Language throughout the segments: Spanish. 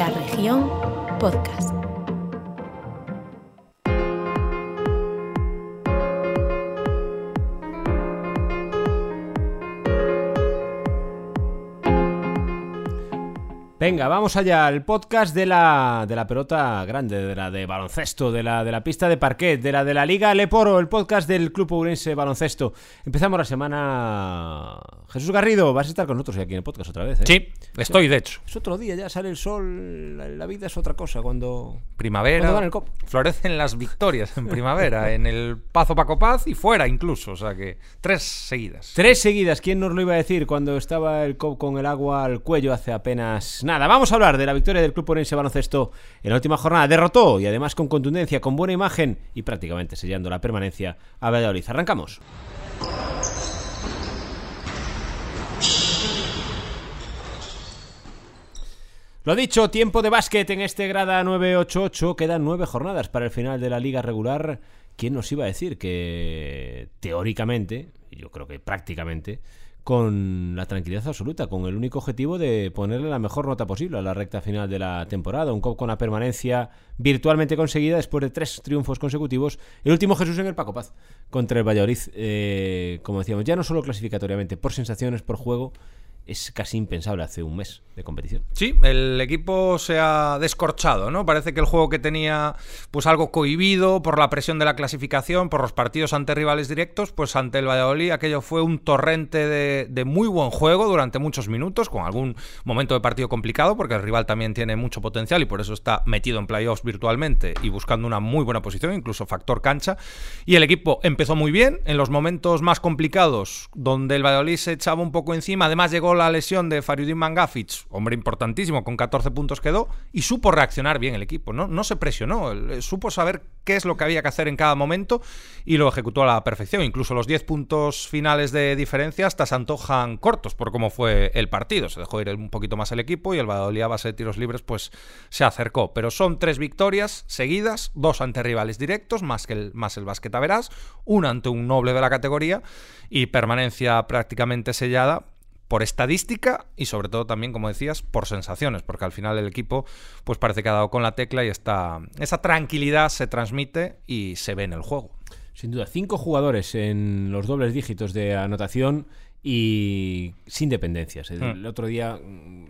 La región podcast. Venga, vamos allá al podcast de la, de la pelota grande, de la de baloncesto, de la de la pista de parquet, de la de la Liga Leporo, el podcast del Club Ourense Baloncesto. Empezamos la semana. Jesús Garrido, vas a estar con nosotros aquí en el podcast otra vez, ¿eh? Sí, estoy de hecho. Es otro día, ya sale el sol, la, la vida es otra cosa cuando... Primavera. Cuando dan el cop. Florecen las victorias en primavera, en el Pazo Paco Paz y fuera incluso. O sea que tres seguidas. Tres seguidas, ¿quién nos lo iba a decir cuando estaba el COP con el agua al cuello hace apenas nada? Vamos a hablar de la victoria del Club Orense Baloncesto en la última jornada. Derrotó y además con contundencia, con buena imagen y prácticamente sellando la permanencia a Valladolid. Arrancamos. Lo dicho, tiempo de básquet en este grada 988. Quedan nueve jornadas para el final de la liga regular. ¿Quién nos iba a decir que teóricamente, yo creo que prácticamente, con la tranquilidad absoluta, con el único objetivo de ponerle la mejor nota posible a la recta final de la temporada. Un COP con la permanencia virtualmente conseguida después de tres triunfos consecutivos. El último Jesús en el Paco Paz contra el Valladolid, eh, como decíamos, ya no solo clasificatoriamente, por sensaciones, por juego. Es casi impensable hace un mes de competición. Sí, el equipo se ha descorchado, ¿no? Parece que el juego que tenía pues algo cohibido por la presión de la clasificación, por los partidos ante rivales directos, pues ante el Valladolid aquello fue un torrente de, muy buen juego durante muchos minutos, con algún momento de partido complicado, porque el rival también tiene mucho potencial y por eso está metido en playoffs virtualmente y buscando una muy buena posición, incluso factor cancha. Y el equipo empezó muy bien en los momentos más complicados, donde el Valladolid se echaba un poco encima, además llegó la lesión de Fariudin Mangafic, hombre importantísimo, con 14 puntos quedó, y supo reaccionar bien el equipo, ¿no? No se presionó, él supo saber qué es lo que había que hacer en cada momento y lo ejecutó a la perfección. Incluso los 10 puntos finales de diferencia hasta se antojan cortos por cómo fue el partido. Se dejó ir un poquito más el equipo y el Valladolid a base de tiros libres pues se acercó. Pero son tres victorias seguidas, dos ante rivales directos, más, que el, más el Basqueta Verás, una ante un noble de la categoría y permanencia prácticamente sellada por estadística y sobre todo también, como decías, por sensaciones, porque al final el equipo pues parece que ha dado con la tecla y está, esa tranquilidad se transmite y se ve en el juego. Sin duda, cinco jugadores en los dobles dígitos de anotación y sin dependencias. El, el otro día,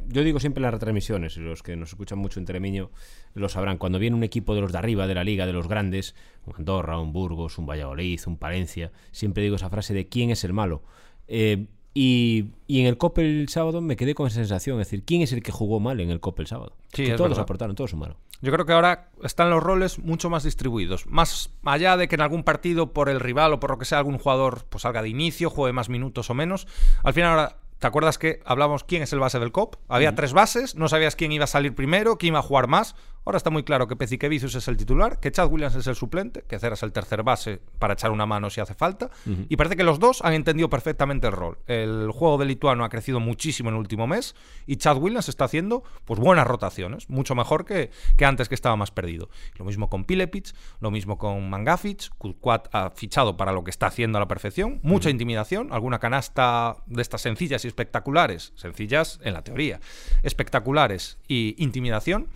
yo digo siempre las retransmisiones, y los que nos escuchan mucho en Tremeño lo sabrán, cuando viene un equipo de los de arriba, de la liga, de los grandes, un Andorra, un Burgos, un Valladolid, un Palencia, siempre digo esa frase de quién es el malo. Eh, y, y, en el COP el sábado me quedé con esa sensación, es decir, ¿quién es el que jugó mal en el COP el sábado? Sí, que todos verdad. aportaron, todos sumaron. Yo creo que ahora están los roles mucho más distribuidos. Más allá de que en algún partido, por el rival o por lo que sea, algún jugador pues salga de inicio, juegue más minutos o menos. Al final ahora. ¿Te acuerdas que hablamos quién es el base del COP? Había tres bases, no sabías quién iba a salir primero, quién iba a jugar más. Ahora está muy claro que Pezikevicius es el titular, que Chad Williams es el suplente, que Cera es el tercer base para echar una mano si hace falta. Uh -huh. Y parece que los dos han entendido perfectamente el rol. El juego de lituano ha crecido muchísimo en el último mes y Chad Williams está haciendo pues buenas rotaciones, mucho mejor que, que antes que estaba más perdido. Lo mismo con Pilepic, lo mismo con Mangafic, Kulquat ha fichado para lo que está haciendo a la perfección, mucha uh -huh. intimidación, alguna canasta de estas sencillas y espectaculares, sencillas en la teoría, espectaculares y intimidación.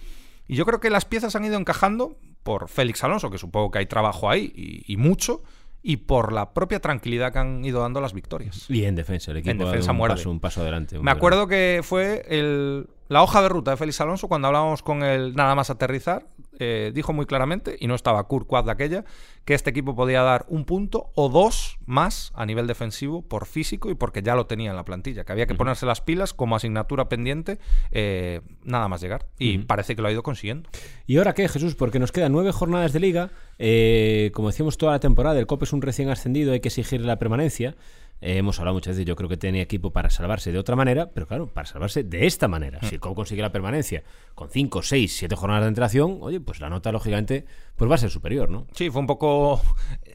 Y yo creo que las piezas han ido encajando por Félix Alonso, que supongo que hay trabajo ahí y, y mucho, y por la propia tranquilidad que han ido dando las victorias. Y en defensa, el equipo en defensa un, muerde. paso, un paso adelante. Me acuerdo que fue el, la hoja de ruta de Félix Alonso cuando hablábamos con él nada más aterrizar. Eh, dijo muy claramente, y no estaba Quad de aquella, que este equipo podía dar un punto o dos más a nivel defensivo por físico y porque ya lo tenía en la plantilla, que había que uh -huh. ponerse las pilas como asignatura pendiente, eh, nada más llegar. Y uh -huh. parece que lo ha ido consiguiendo. ¿Y ahora qué, Jesús? Porque nos quedan nueve jornadas de liga. Eh, como decíamos toda la temporada, el COP es un recién ascendido, hay que exigirle la permanencia. Eh, hemos hablado muchas veces, yo creo que tenía equipo para salvarse de otra manera, pero claro, para salvarse de esta manera. Mm. Si el consigue la permanencia con 5, 6, 7 jornadas de antelación, oye, pues la nota, lógicamente, pues va a ser superior, ¿no? Sí, fue un poco.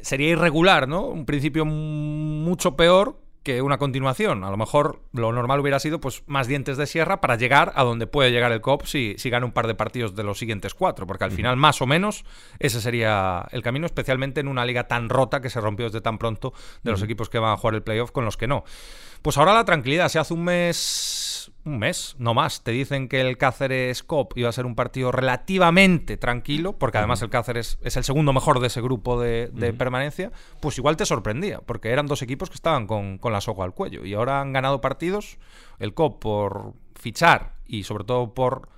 Sería irregular, ¿no? Un principio mucho peor que una continuación. A lo mejor lo normal hubiera sido pues más dientes de sierra para llegar a donde puede llegar el COP si, si gana un par de partidos de los siguientes cuatro, porque al final más o menos ese sería el camino, especialmente en una liga tan rota que se rompió desde tan pronto de los equipos que van a jugar el playoff con los que no. Pues ahora la tranquilidad, se hace un mes, un mes, no más, te dicen que el Cáceres Cop iba a ser un partido relativamente tranquilo, porque además el Cáceres es el segundo mejor de ese grupo de, permanencia, pues igual te sorprendía, porque eran dos equipos que estaban con, con la soga al cuello y ahora han ganado partidos, el Cop por fichar y sobre todo por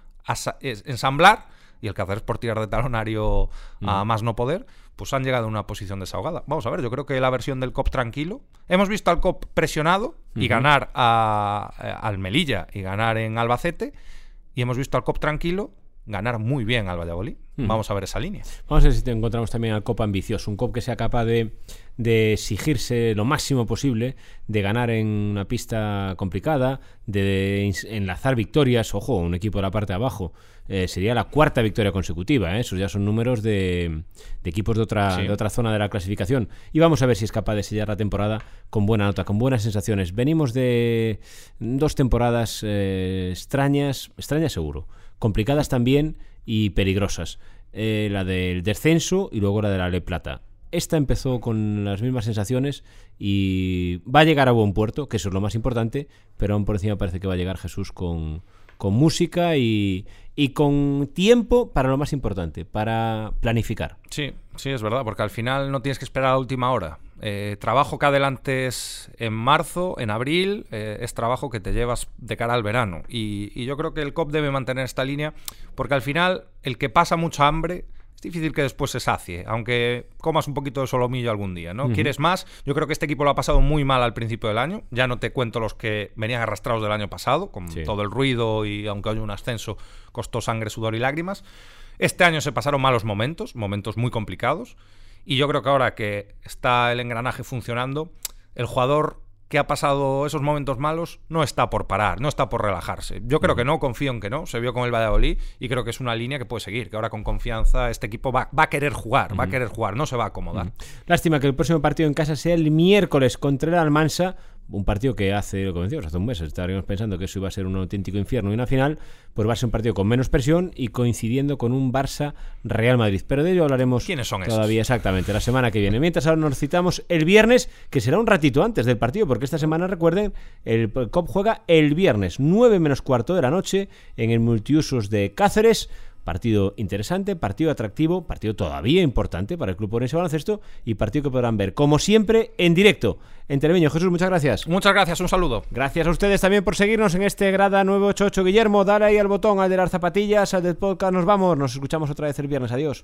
ensamblar y el Cáceres por tirar de talonario a más no poder, pues han llegado a una posición desahogada. Vamos a ver, yo creo que la versión del COP tranquilo. Hemos visto al COP presionado y ganar a, eh, al Melilla y ganar en Albacete. Y hemos visto al COP tranquilo ganar muy bien al Valladolid. Vamos a ver esa línea. Vamos a ver si te encontramos también al COP ambicioso, un COP que sea capaz de, de, exigirse lo máximo posible, de ganar en una pista complicada, de enlazar victorias. Ojo, un equipo de la parte de abajo. Eh, sería la cuarta victoria consecutiva. ¿eh? Esos ya son números de, equipos de otra, de otra zona de la clasificación. Y vamos a ver si es capaz de sellar la temporada con buena nota, con buenas sensaciones. Venimos de dos temporadas eh, extrañas, extrañas seguro complicadas también y peligrosas. Eh, la del descenso y luego la de la Le Plata. Esta empezó con las mismas sensaciones y va a llegar a buen puerto, que eso es lo más importante, pero aún por encima parece que va a llegar Jesús con, con música y, y con tiempo para lo más importante, para planificar. Sí, sí, es verdad, porque al final no tienes que esperar a la última hora. Eh, trabajo que adelantes en marzo, en abril, eh, es trabajo que te llevas de cara al verano. Y, y yo creo que el COP debe mantener esta línea, porque al final el que pasa mucha hambre es difícil que después se sacie, aunque comas un poquito de solomillo algún día, ¿no? ¿Quieres más? Yo creo que este equipo lo ha pasado muy mal al principio del año. Ya no te cuento los que venían arrastrados del año pasado, con todo el ruido y aunque haya un ascenso, costó sangre, sudor y lágrimas. Este año se pasaron malos momentos, momentos muy complicados. Y yo creo que ahora que está el engranaje funcionando, el jugador que ha pasado esos momentos malos no está por parar, no está por relajarse. Yo creo que no, confío en que no. Se vio con el Valladolid y creo que es una línea que puede seguir. Que ahora con confianza este equipo va, a querer jugar, va a querer jugar, no se va a acomodar. Lástima que el próximo partido en casa sea el miércoles contra el Almansa un partido que hace, lo que hace un mes estaríamos pensando que eso iba a ser un auténtico infierno y una final, pues va a ser un partido con menos presión y coincidiendo con un Barça Real Madrid. Pero de ello hablaremos ¿Quiénes son todavía exactamente la semana que viene. Mientras ahora nos citamos el viernes, que será un ratito antes del partido, porque esta semana, recuerden, el COP juega el viernes, 9 menos cuarto de la noche, en el multiusos de Cáceres. Partido interesante, partido atractivo, partido todavía importante para el Club Orense Baloncesto y partido que podrán ver, como siempre, en directo. En Televiño. Jesús, muchas gracias. Muchas gracias, un saludo. Gracias a ustedes también por seguirnos en este Grada 988. Guillermo, dale ahí al botón, al de las zapatillas, al del podcast. Nos vamos, nos escuchamos otra vez el viernes. Adiós.